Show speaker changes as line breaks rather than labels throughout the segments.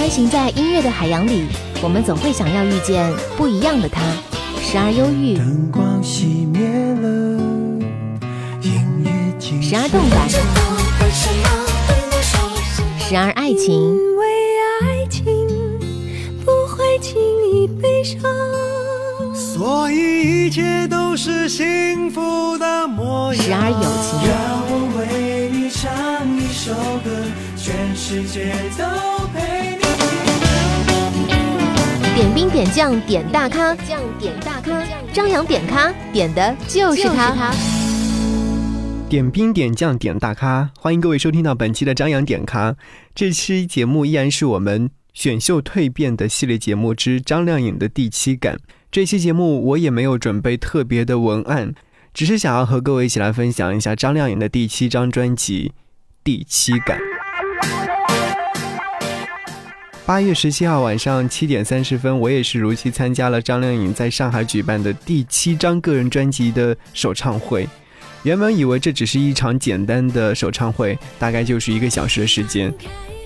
穿行在音乐的海洋里，我们总会想要遇见不一样的他，时而忧郁，
灯光熄灭了，音乐静
时而动感，时而爱情，
因为爱情不会轻易悲伤。
所以一切都是幸福的模样。
时而友情，
让我为你唱一首歌，全世界都陪你。
点兵点将点大咖，将点大咖，张扬点咖点的就是他。
点兵点将点大咖，欢迎各位收听到本期的张扬点咖。这期节目依然是我们选秀蜕变的系列节目之张靓颖的第七感。这期节目我也没有准备特别的文案，只是想要和各位一起来分享一下张靓颖的第七张专辑《第七感》。八月十七号晚上七点三十分，我也是如期参加了张靓颖在上海举办的第七张个人专辑的首唱会。原本以为这只是一场简单的首唱会，大概就是一个小时的时间。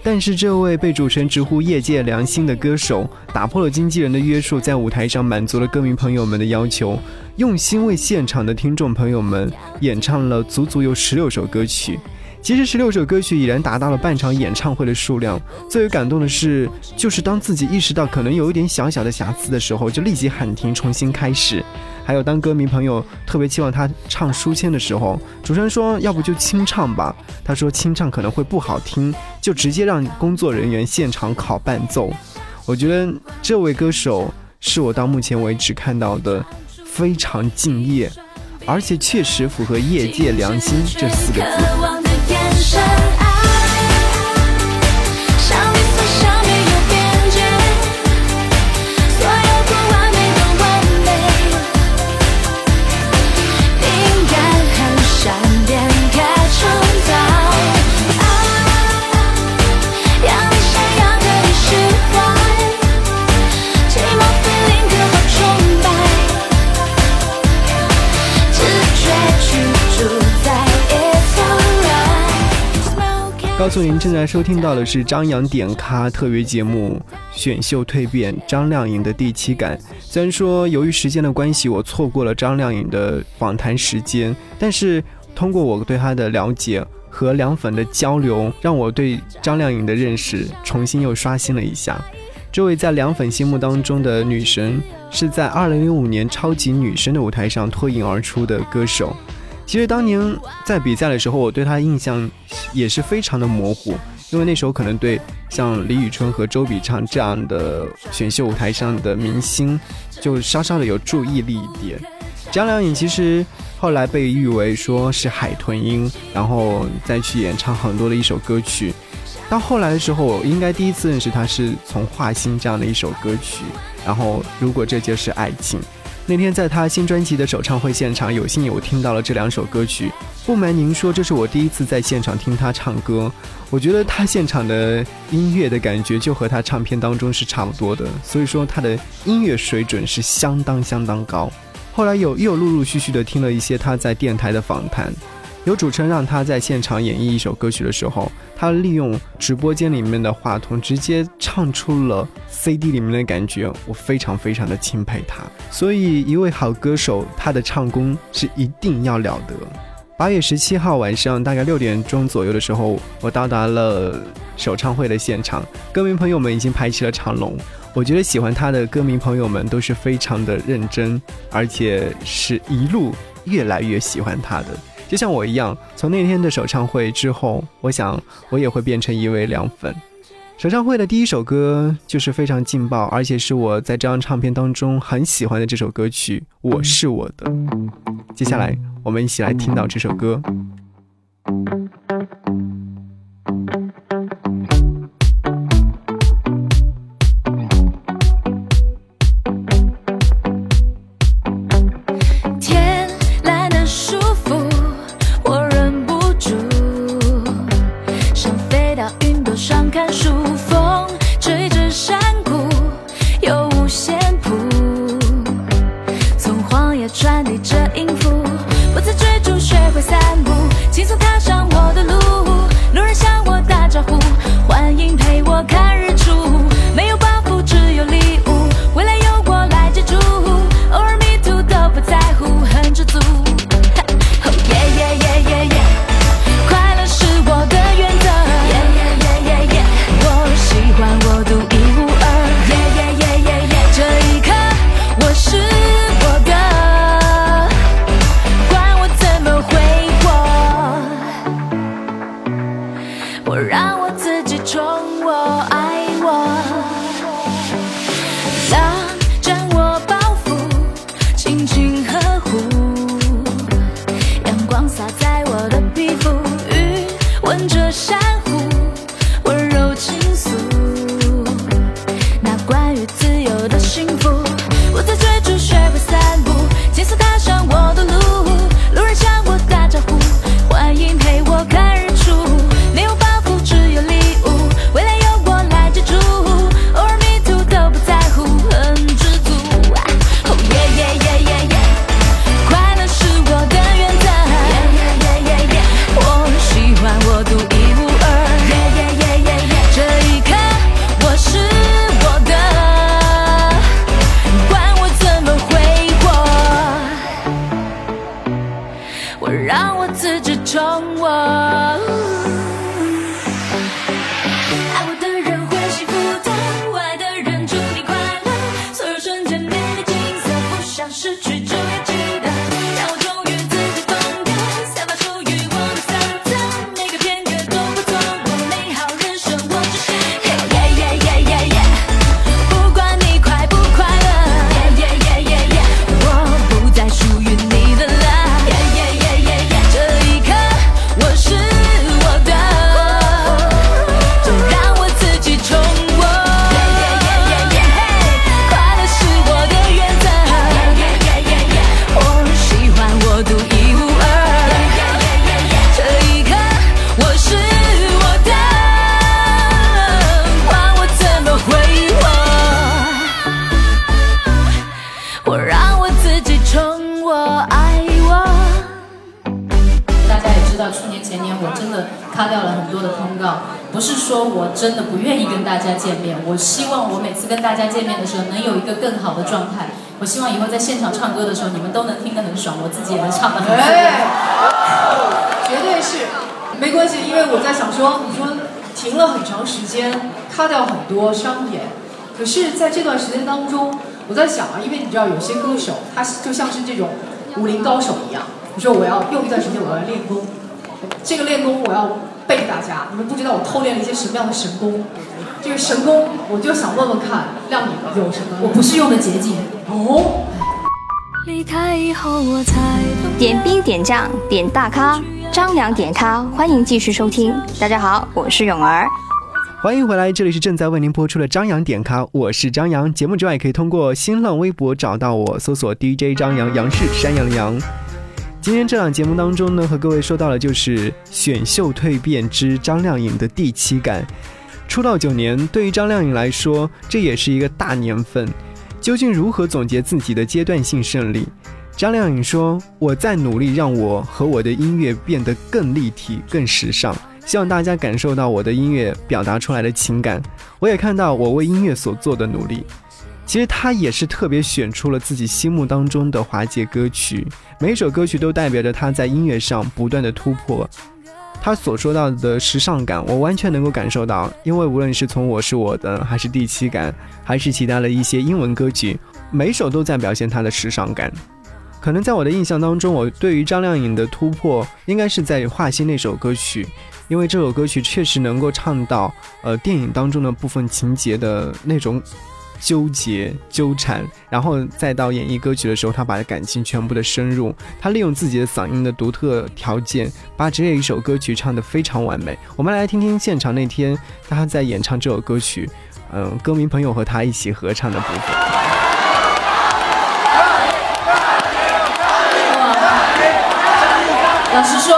但是这位被主持人直呼业界良心的歌手，打破了经纪人的约束，在舞台上满足了歌迷朋友们的要求，用心为现场的听众朋友们演唱了足足有十六首歌曲。其实十六首歌曲已然达到了半场演唱会的数量。最为感动的是，就是当自己意识到可能有一点小小的瑕疵的时候，就立即喊停，重新开始。还有当歌迷朋友特别期望他唱书签的时候，主持人说要不就清唱吧，他说清唱可能会不好听，就直接让工作人员现场拷伴奏。我觉得这位歌手是我到目前为止看到的非常敬业，而且确实符合业界良心这四个字。您，正在收听到的是张扬点咖特别节目《选秀蜕变》张靓颖的第七感。虽然说由于时间的关系，我错过了张靓颖的访谈时间，但是通过我对她的了解和凉粉的交流，让我对张靓颖的认识重新又刷新了一下。这位在凉粉心目当中的女神，是在2005年超级女声的舞台上脱颖而出的歌手。其实当年在比赛的时候，我对她印象也是非常的模糊，因为那时候可能对像李宇春和周笔畅这样的选秀舞台上的明星，就稍稍的有注意力一点。张靓颖其实后来被誉为说是海豚音，然后再去演唱很多的一首歌曲。到后来的时候，我应该第一次认识她是从《画心》这样的一首歌曲，然后如果这就是爱情。那天在他新专辑的首唱会现场，有幸有听到了这两首歌曲。不瞒您说，这是我第一次在现场听他唱歌。我觉得他现场的音乐的感觉就和他唱片当中是差不多的，所以说他的音乐水准是相当相当高。后来有又陆陆续续的听了一些他在电台的访谈，有主持人让他在现场演绎一首歌曲的时候，他利用直播间里面的话筒直接唱出了 CD 里面的感觉，我非常非常的钦佩他。所以一位好歌手，他的唱功是一定要了得。八月十七号晚上大概六点钟左右的时候，我到达了首唱会的现场，歌迷朋友们已经排起了长龙。我觉得喜欢他的歌迷朋友们都是非常的认真，而且是一路越来越喜欢他的。就像我一样，从那天的首唱会之后，我想我也会变成一位凉粉。首唱会的第一首歌就是非常劲爆，而且是我在这张唱片当中很喜欢的这首歌曲《我是我的》。接下来我们一起来听到这首歌。
说我真的不愿意跟大家见面，我希望我每次跟大家见面的时候能有一个更好的状态。我希望以后在现场唱歌的时候，你们都能听得很爽，我自己也能唱得很。，
绝对是，没关系，因为我在想说，你说停了很长时间，卡掉很多商演，可是在这段时间当中，我在想啊，因为你知道有些歌手他就像是这种武林高手一样，你说我要用一段时间我要练功，这个练功我要背大家，你们不知道我偷练了一些什么样的神功，这个神功我就想问问看，亮你有什么？
我不是用的捷径，
哦。
离开以后我才懂
点兵点将点大咖，张良点咖，欢迎继续收听。大家好，我是泳儿。
欢迎回来，这里是正在为您播出的张扬点咖，我是张扬。节目之外也可以通过新浪微博找到我，搜索 DJ 张扬，杨是山羊的羊。今天这档节目当中呢，和各位说到了就是选秀蜕变之张靓颖的第七感。出道九年，对于张靓颖来说，这也是一个大年份。究竟如何总结自己的阶段性胜利？张靓颖说：“我在努力让我和我的音乐变得更立体、更时尚，希望大家感受到我的音乐表达出来的情感。我也看到我为音乐所做的努力。其实他也是特别选出了自己心目当中的华姐歌曲，每一首歌曲都代表着他在音乐上不断的突破。他所说到的时尚感，我完全能够感受到，因为无论是从《我是我的》，还是第七感，还是其他的一些英文歌曲，每首都在表现他的时尚感。可能在我的印象当中，我对于张靓颖的突破，应该是在《画心》那首歌曲，因为这首歌曲确实能够唱到呃电影当中的部分情节的那种纠结纠缠，然后再到演绎歌曲的时候，他把感情全部的深入，他利用自己的嗓音的独特条件，把这一首歌曲唱得非常完美。我们来听听现场那天他在演唱这首歌曲，嗯、歌迷朋友和他一起合唱的部分。
老实说，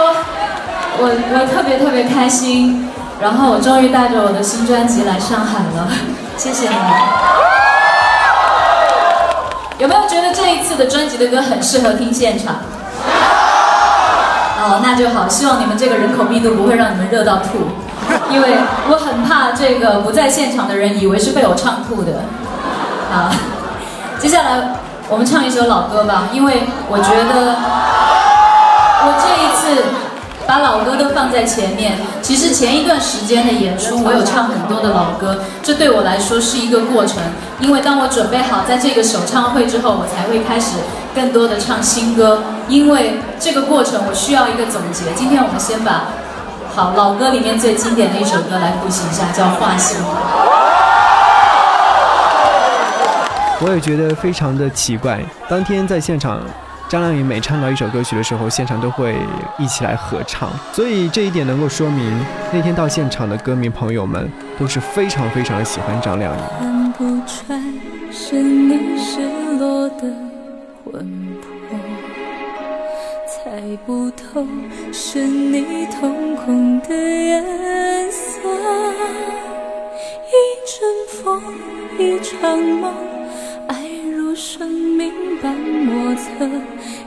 我我特别特别开心，然后我终于带着我的新专辑来上海了，谢谢你们。有没有觉得这一次的专辑的歌很适合听现场？哦，那就好，希望你们这个人口密度不会让你们热到吐，因为我很怕这个不在现场的人以为是被我唱吐的。好，接下来我们唱一首老歌吧，因为我觉得。我这一次把老歌都放在前面。其实前一段时间的演出，我有唱很多的老歌，这对我来说是一个过程。因为当我准备好在这个首唱会之后，我才会开始更多的唱新歌。因为这个过程我需要一个总结。今天我们先把好老歌里面最经典的一首歌来复习一下，叫《画心》。
我也觉得非常的奇怪。当天在现场，张靓颖每唱到一首歌曲的时候，现场都会一起来合唱，所以这一点能够说明那天到现场的歌迷朋友们都是非常非常的喜欢张靓颖。
看不穿是你失落的魂魄，猜不透是你瞳孔的颜色。一阵风，一场梦，爱如生命般莫测。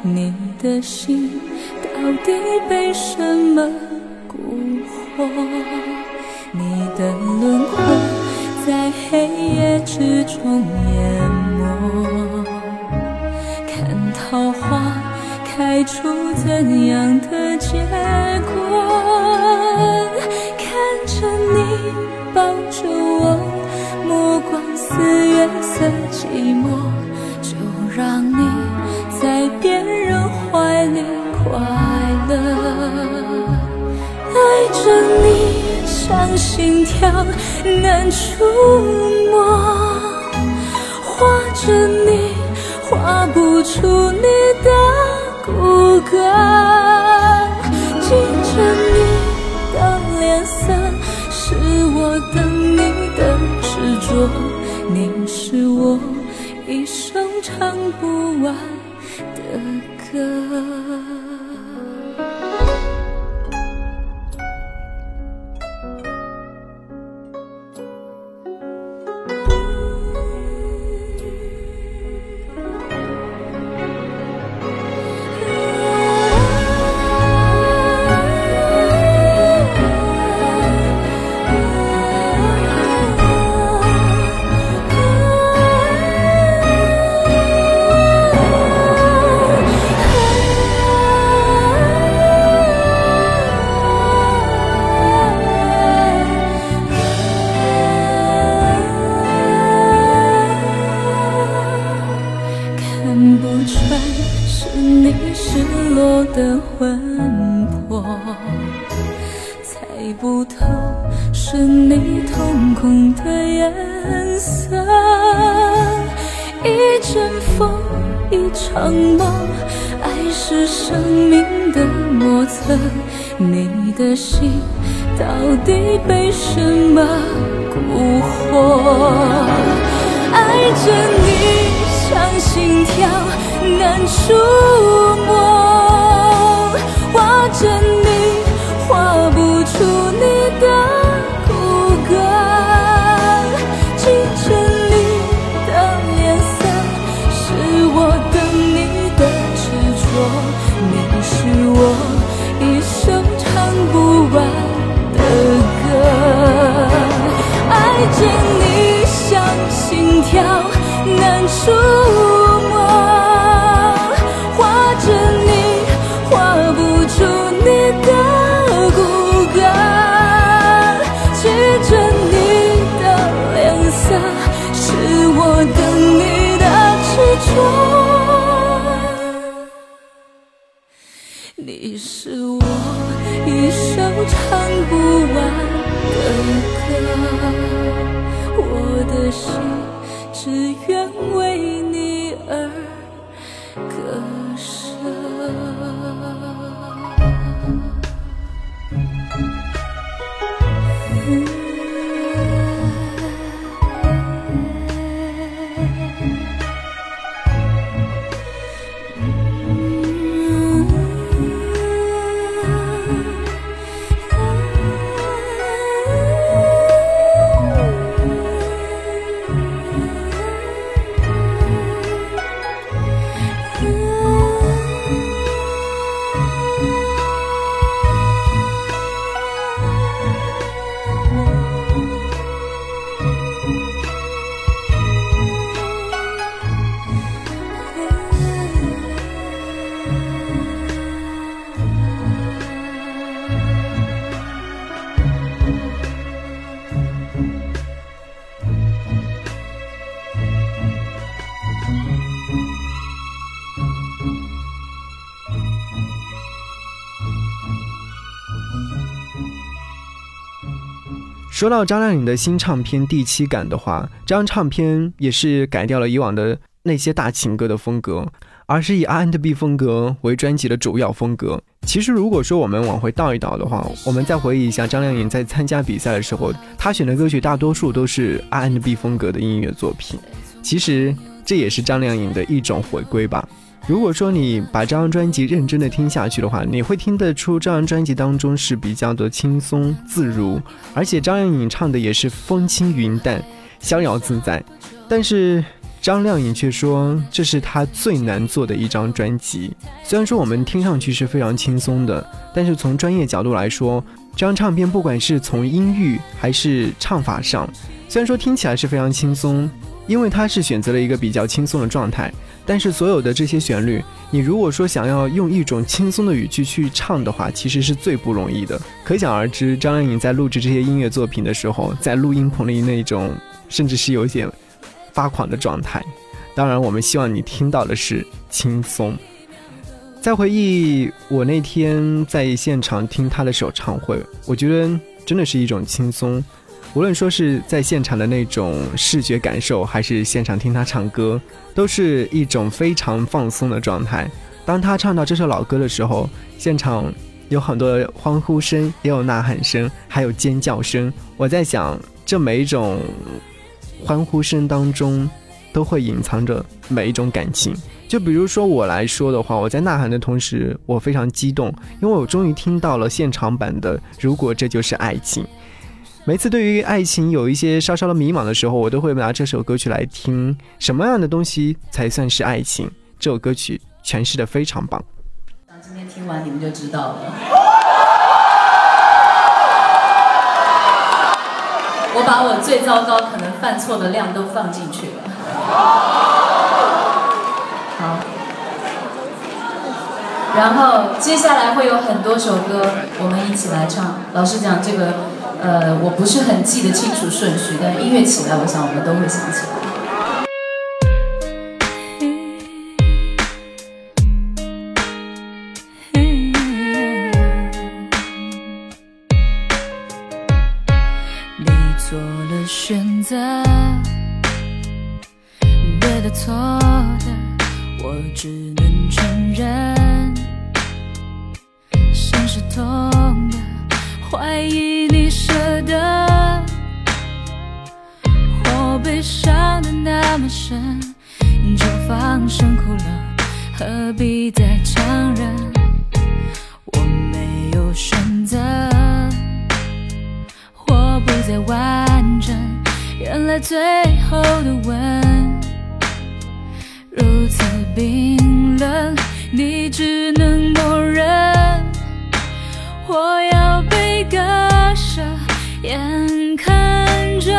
你的心到底被什么蛊惑？你的轮廓在黑夜之中淹没。看桃花开出怎样的结果？看着你抱着我，目光似月色寂寞，就让你快乐。爱着你像心跳难触摸，画着你画不出你的骨骼，记着你的脸色，是我等你的执着，你是我一生唱不完的歌。心跳难触摸，可
说到张靓颖的新唱片《第七感》的话，这张唱片也是改掉了以往的那些大情歌的风格，而是以 R&B 风格为专辑的主要风格。其实，如果说我们往回倒一倒的话，我们再回忆一下张靓颖在参加比赛的时候，她选的歌曲大多数都是 R&B 风格的音乐作品。其实，这也是张靓颖的一种回归吧。如果说你把这张专辑认真的听下去的话，你会听得出这张专辑当中是比较的轻松自如，而且张靓颖唱的也是风轻云淡、逍遥自在。但是张靓颖却说这是她最难做的一张专辑。虽然说我们听上去是非常轻松的，但是从专业角度来说，这张唱片不管是从音域还是唱法上，虽然说听起来是非常轻松，因为它是选择了一个比较轻松的状态。但是所有的这些旋律，你如果说想要用一种轻松的语气去唱的话，其实是最不容易的。可想而知，张靓颖在录制这些音乐作品的时候，在录音棚里那种甚至是有些发狂的状态。当然，我们希望你听到的是轻松。再回忆我那天在现场听她的首唱会，我觉得真的是一种轻松。无论说是在现场的那种视觉感受，还是现场听他唱歌，都是一种非常放松的状态。当他唱到这首老歌的时候，现场有很多欢呼声，也有呐喊声，还有尖叫声。我在想，这每一种欢呼声当中，都会隐藏着每一种感情。就比如说我来说的话，我在呐喊的同时，我非常激动，因为我终于听到了现场版的《如果这就是爱情》。每次对于爱情有一些稍稍的迷茫的时候，我都会拿这首歌曲来听。什么样的东西才算是爱情？这首歌曲诠释的非常棒。
今天听完你们就知道了。我把我最糟糕可能犯错的量都放进去了。好，然后接下来会有很多首歌，我们一起来唱。老实讲，这个呃，我不是很记得清楚顺序，但音乐起来，我想我们都会想起来。
再完整。原来最后的吻如此冰冷，你只能默认。我要被割舍，眼看着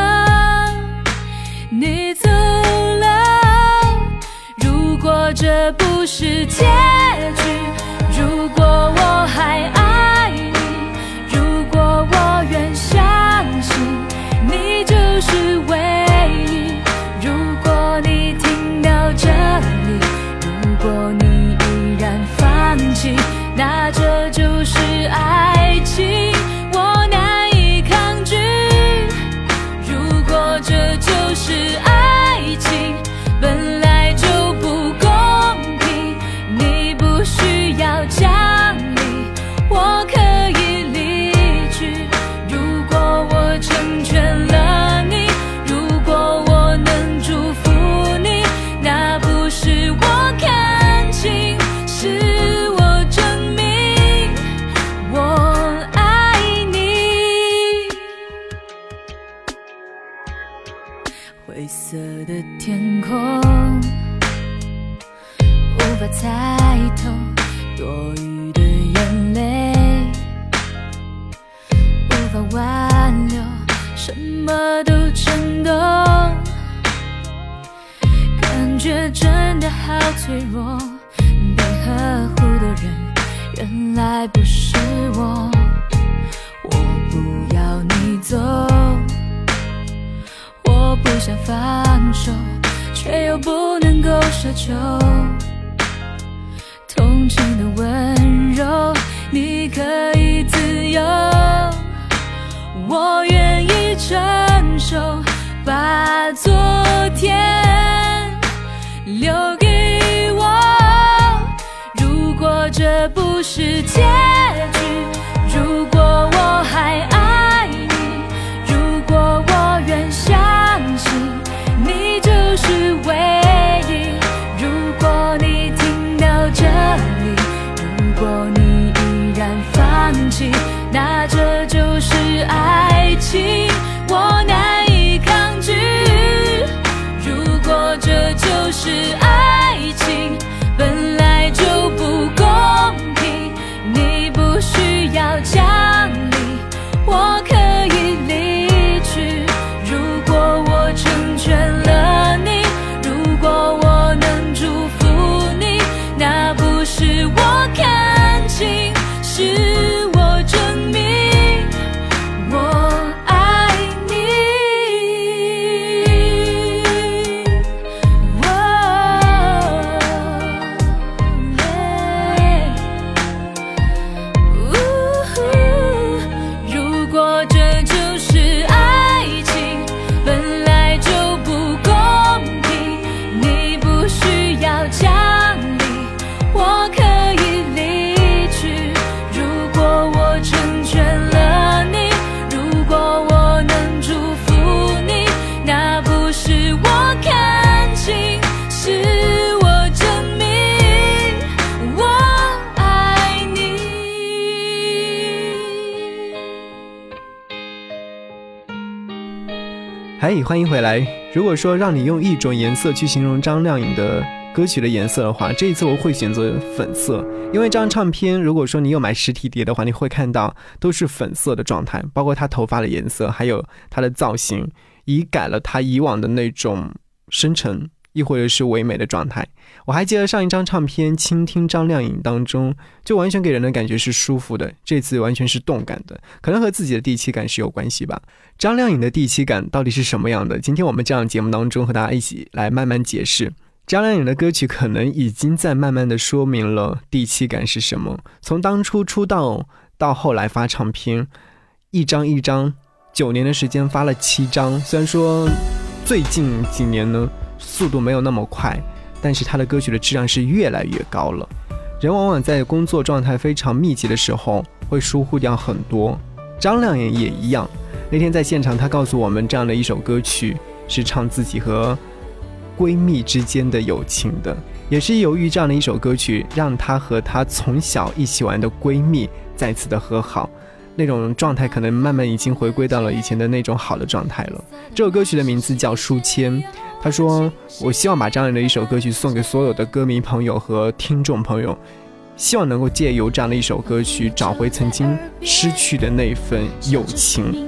你走了。如果这不是天把昨天留给我。如果这不是结局，来。如果
说让你用一种颜色去形容张靓颖的歌曲的颜色的话，这一次我会选择粉色，因为这张唱片，如果说你有买实体碟的话，你会看到都是粉色的状态，包括她头发的颜色，还有她的造型，已改了她以往的那种深沉，亦或者是唯美的状态。我还记得上一张唱片《倾听张靓颖》当中，就完全给人的感觉是舒服的，这次完全是动感的，可能和自己的第七感是有关系吧。张靓颖的第七感到底是什么样的？今天我们这样节目当中和大家一起来慢慢解释。张靓颖的歌曲可能已经在慢慢的说明了第七感是什么。从当初出道到后来发唱片，一张一张
九年的时间发了七张，虽然说最近几年呢速度没有那么快，但是他的歌曲的质量是越来越高了。人往往在工作状态非常密集的时候会疏忽掉很多，张靓颖也一样。那天在现场，她告诉我们，这样的一首歌曲是唱自己和闺蜜之间的友情的，也是由于这样的一首歌曲，让她和她从小一起玩的闺蜜再次的和好。那种状态可能慢慢已经回归到了以前的那种好的状态了。这首歌曲的名字叫《书签》，他说：“我希望把这样的一首歌曲送给所有的歌迷朋友和听众朋友，希望能够借由这样的一首歌曲找回曾经失去的那份友情。”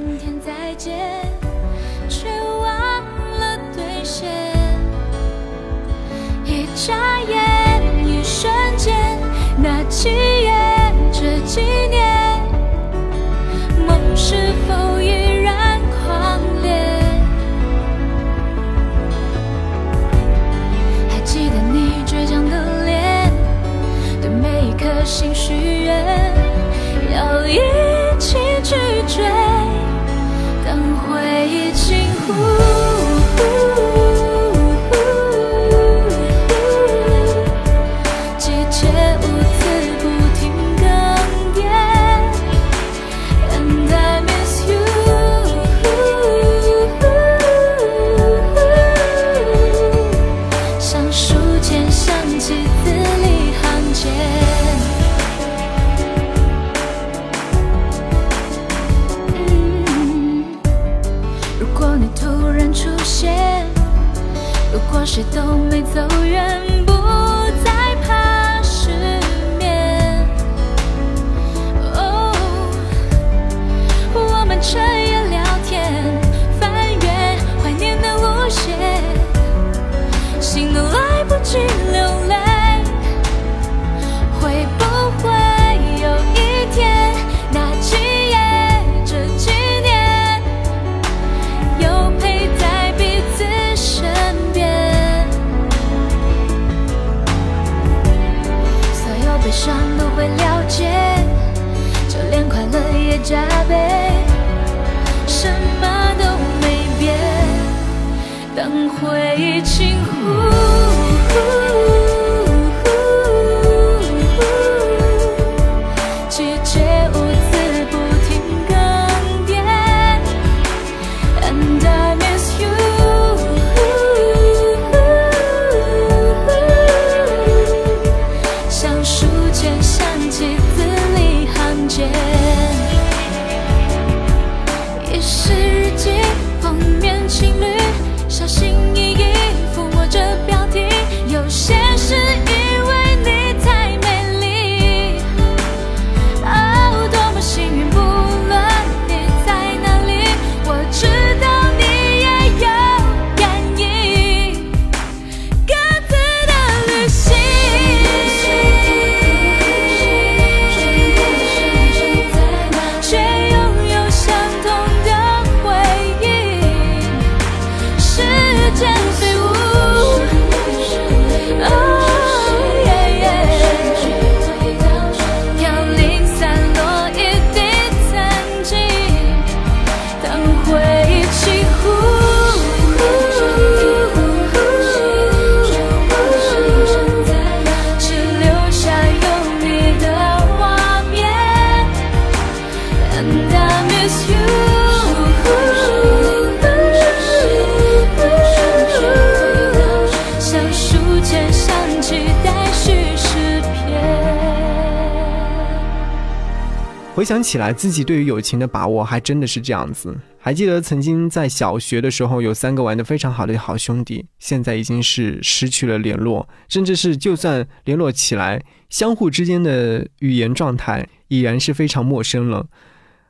回
想起来，自己对于友情的把握还真的是这样子。还记得曾经在小学的时候，有三个玩的非常好的好兄弟，现在已经是失去了联络，甚至是就算联络起来，相互之间的语言状态已然是非常陌生了。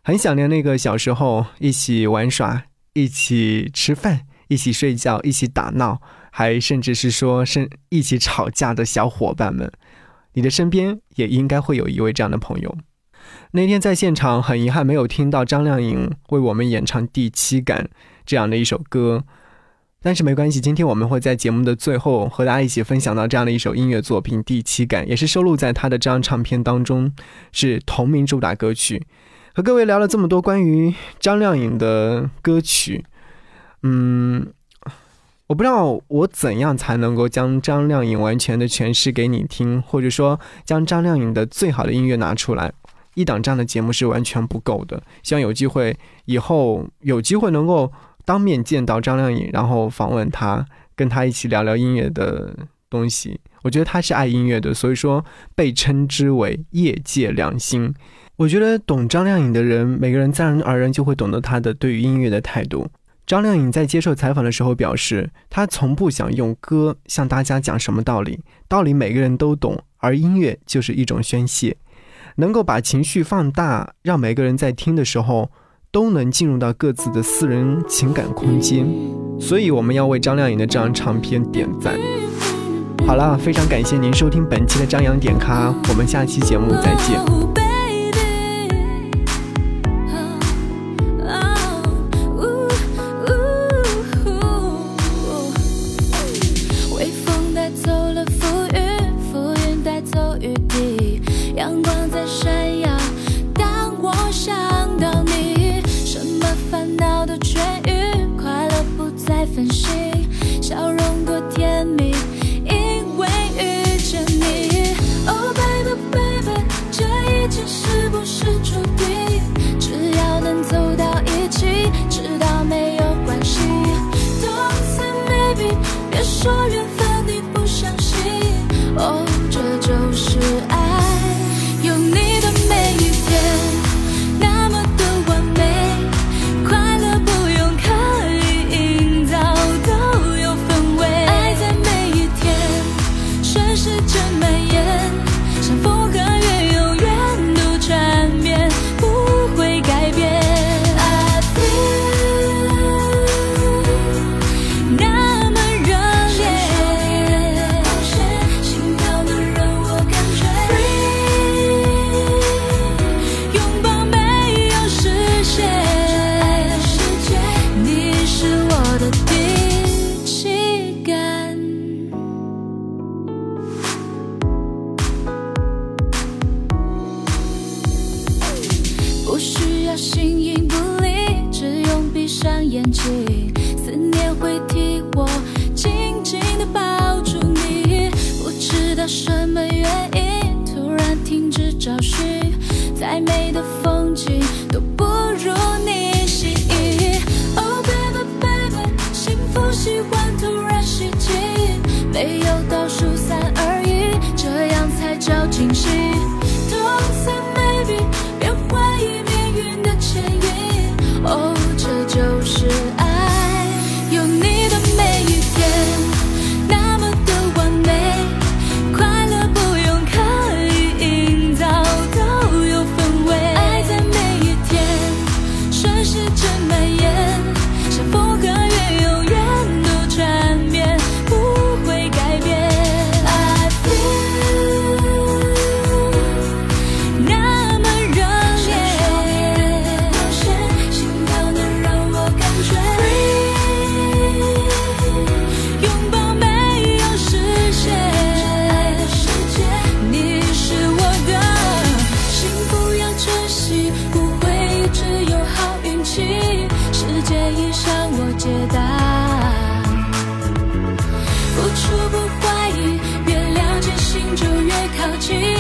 很想念那个小时候一起玩耍、一起吃饭、一起睡觉、一起打闹，还甚至是说是一起吵架的小伙伴们。你的身边也应该会有一位这样的朋友。那天在现场，很遗憾没有听到张靓颖为我们演唱《第七感》这样的一首歌，但是没关系，今天我们会在节目的最后和大家一起分享到这样的一首音乐作品《第七感》，也是收录在他的这张唱片当中，是同名主打歌曲。和各位聊了这么多关于张靓颖的歌曲，嗯，我不知道我怎样才能够将张靓颖完全的诠释给你听，或者说将张靓颖的最好的音乐拿出来。一档这样的节目是完全不够的。希望有机会以后有机会能够当面见到张靓颖，然后访问她，跟她一起聊聊音乐的东西。我觉得她是爱音乐的，所以说被称之为业界良心。我觉得懂张靓颖的人，每个人自然而然就会懂得她的对于音乐的态度。张靓颖在接受采访的时候表示，她从不想用歌向大家讲什么道理，道理每个人都懂，而音乐就是一种宣泄，能够把情绪放大，让每个人在听的时候都能进入到各自的私人情感空间。所以我们要为张靓颖的这张唱片点赞。好了，非常感谢您收听本期的张扬点咖，我们下期节目再见。
喜欢突然袭击没有倒数三二一这样才叫惊喜。同三靠近